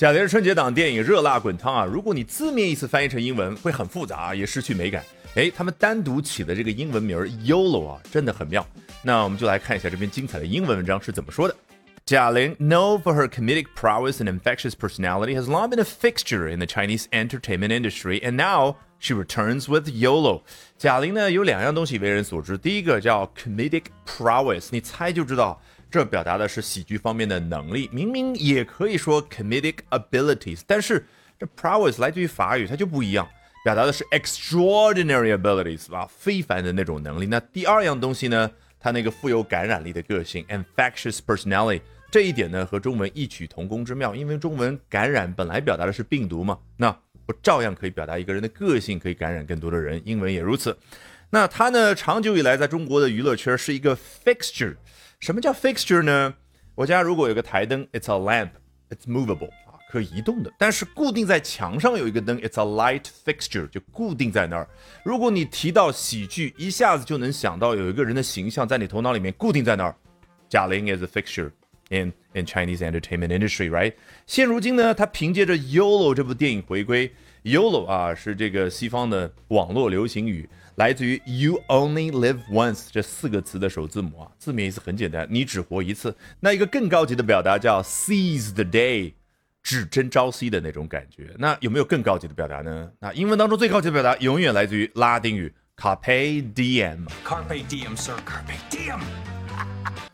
贾玲春节档电影《热辣滚烫》啊，如果你字面意思翻译成英文，会很复杂，也失去美感。哎，他们单独起的这个英文名 YOLO 啊，真的很妙。那我们就来看一下这篇精彩的英文文章是怎么说的。贾玲 known for her comedic prowess and infectious personality, has long been a fixture in the Chinese entertainment industry, and now she returns with YOLO。贾玲呢有两样东西为人所知，第一个叫 comedic prowess，你猜就知道。这表达的是喜剧方面的能力，明明也可以说 comedic abilities，但是这 prowess 来自于法语，它就不一样，表达的是 extraordinary abilities 啊，非凡的那种能力。那第二样东西呢，它那个富有感染力的个性 infectious personality，这一点呢和中文异曲同工之妙，因为中文感染本来表达的是病毒嘛，那不照样可以表达一个人的个性可以感染更多的人，英文也如此。那它呢，长久以来在中国的娱乐圈是一个 fixture。什么叫 fixture 呢？我家如果有个台灯，it's a lamp，it's movable 啊，可移动的。但是固定在墙上有一个灯，it's a light fixture，就固定在那儿。如果你提到喜剧，一下子就能想到有一个人的形象在你头脑里面固定在那儿。贾玲 is a fixture in in Chinese entertainment industry，right？现如今呢，他凭借着 YOLO 这部电影回归。YOLO 啊，是这个西方的网络流行语。来自于 "You only live once" 这四个词的首字母啊，字面意思很简单，你只活一次。那一个更高级的表达叫 "Seize the day"，只争朝夕的那种感觉。那有没有更高级的表达呢？那英文当中最高级的表达永远来自于拉丁语 carpadm。Carpe diem, sir. Carpe diem.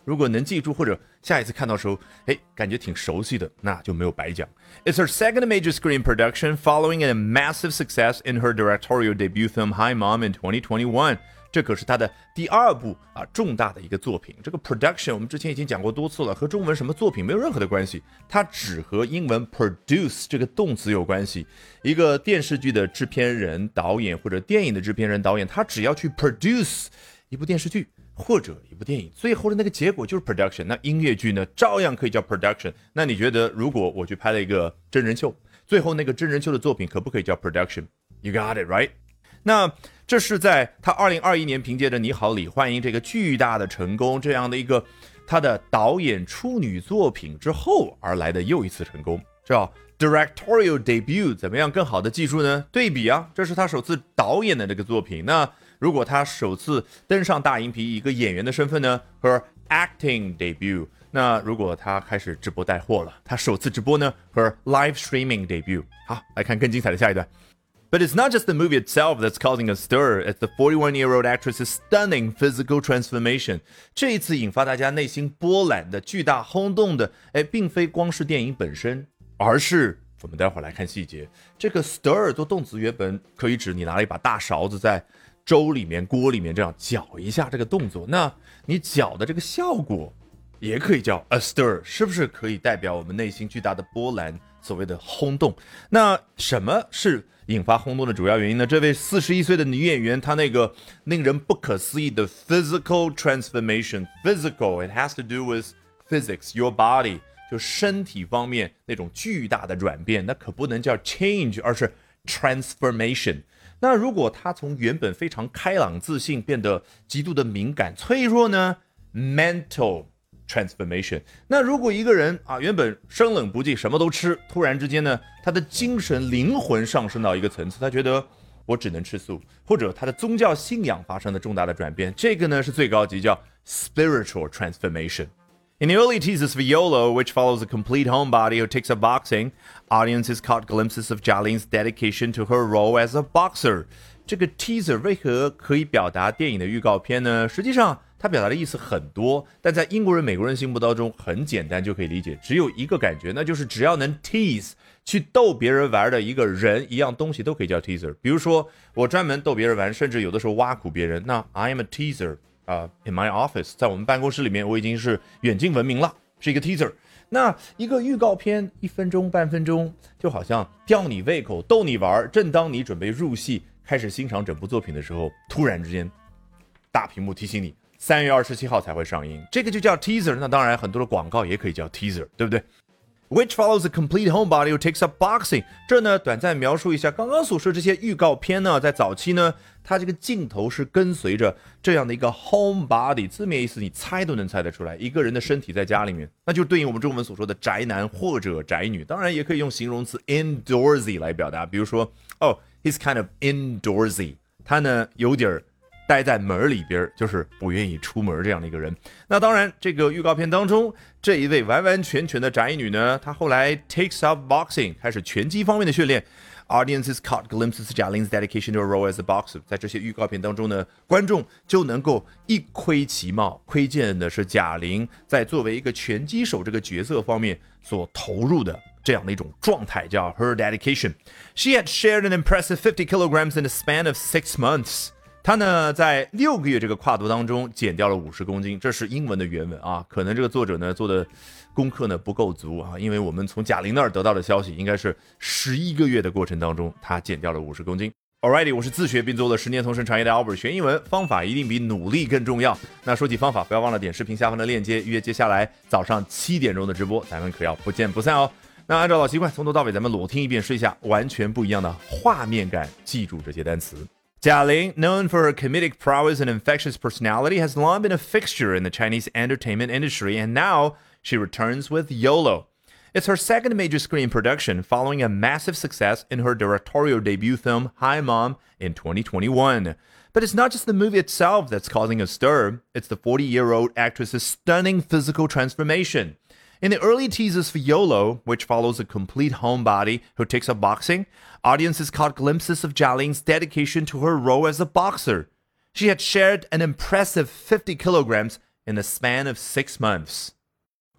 如果能记住，或者下一次看到时候，哎，感觉挺熟悉的，那就没有白讲。It's her second major screen production, following a massive success in her directorial debut film Hi Mom in 2021。这可是她的第二部啊重大的一个作品。这个 production 我们之前已经讲过多次了，和中文什么作品没有任何的关系，它只和英文 produce 这个动词有关系。一个电视剧的制片人、导演或者电影的制片人、导演，他只要去 produce 一部电视剧。或者一部电影最后的那个结果就是 production，那音乐剧呢照样可以叫 production。那你觉得如果我去拍了一个真人秀，最后那个真人秀的作品可不可以叫 production？You got it right？那这是在他二零二一年凭借着《你好，李焕英》这个巨大的成功，这样的一个他的导演处女作品之后而来的又一次成功，叫 directorial debut。怎么样更好的记住呢？对比啊，这是他首次导演的这个作品。那如果他首次登上大荧屏一个演员的身份呢，her acting debut。那如果他开始直播带货了，他首次直播呢，her live streaming debut。好，来看更精彩的下一段。But it's not just the movie itself that's causing a stir. It's the 41-year-old actress's stunning physical transformation. 这一次引发大家内心波澜的巨大轰动的，哎，并非光是电影本身，而是我们待会儿来看细节。这个 stir 做动词原本可以指你拿了一把大勺子在粥里面、锅里面这样搅一下这个动作，那你搅的这个效果也可以叫 a stir，是不是可以代表我们内心巨大的波澜，所谓的轰动？那什么是引发轰动的主要原因呢？这位四十一岁的女演员，她那个令人不可思议的 physical transformation，physical，it has to do with physics，your body，就身体方面那种巨大的转变，那可不能叫 change，而是 transformation。那如果他从原本非常开朗自信变得极度的敏感脆弱呢？Mental transformation。那如果一个人啊原本生冷不忌什么都吃，突然之间呢他的精神灵魂上升到一个层次，他觉得我只能吃素，或者他的宗教信仰发生了重大的转变，这个呢是最高级叫 spiritual transformation。In the early teasers for YOLO, which follows a complete homebody who takes up boxing, audiences caught glimpses of Jaling's dedication to her role as a boxer. 这个 teaser 为何可以表达电影的预告片呢？实际上，它表达的意思很多，但在英国人、美国人心目当中很简单就可以理解，只有一个感觉，那就是只要能 tease 去逗别人玩的一个人、一样东西都可以叫 teaser。比如说，我专门逗别人玩，甚至有的时候挖苦别人，那 I am a teaser。 啊，in my office，在我们办公室里面，我已经是远近闻名了，是一个 teaser。那一个预告片，一分钟、半分钟，就好像吊你胃口、逗你玩儿。正当你准备入戏、开始欣赏整部作品的时候，突然之间，大屏幕提醒你，三月二十七号才会上映，这个就叫 teaser。那当然，很多的广告也可以叫 teaser，对不对？Which follows a complete homebody who takes up boxing。这呢，短暂描述一下刚刚所说这些预告片呢，在早期呢，它这个镜头是跟随着这样的一个 homebody，字面意思你猜都能猜得出来，一个人的身体在家里面，那就对应我们中文所说的宅男或者宅女。当然也可以用形容词 indoorsy 来表达，比如说，哦，he's kind of indoorsy，他呢有点儿。待在门里边，就是不愿意出门这样的一个人。那当然，这个预告片当中，这一位完完全全的宅女呢，她后来 takes up boxing，开始拳击方面的训练。Audiences caught glimpses of Jalin's dedication to a role as a boxer。在这些预告片当中呢，观众就能够一窥其貌，窥见的是贾玲在作为一个拳击手这个角色方面所投入的这样的一种状态，叫 her dedication。She had shared an impressive 50 kilograms in a span of six months。他呢，在六个月这个跨度当中减掉了五十公斤，这是英文的原文啊。可能这个作者呢做的功课呢不够足啊，因为我们从贾玲那儿得到的消息，应该是十一个月的过程当中，他减掉了五十公斤。Alrighty，我是自学并做了十年同声传译的 Albert，学英文方法一定比努力更重要。那说起方法，不要忘了点视频下方的链接，预约接下来早上七点钟的直播，咱们可要不见不散哦。那按照老习惯，从头到尾咱们裸听一遍，试一下完全不一样的画面感，记住这些单词。Ling, known for her comedic prowess and infectious personality, has long been a fixture in the Chinese entertainment industry, and now she returns with YOLO. It's her second major screen production following a massive success in her directorial debut film Hi Mom in 2021. But it's not just the movie itself that's causing a stir, it's the 40 year old actress's stunning physical transformation. In the early teasers for YOLO, which follows a complete homebody who takes up boxing, audiences caught glimpses of Jialing's dedication to her role as a boxer. She had shared an impressive 50 kilograms in the span of six months.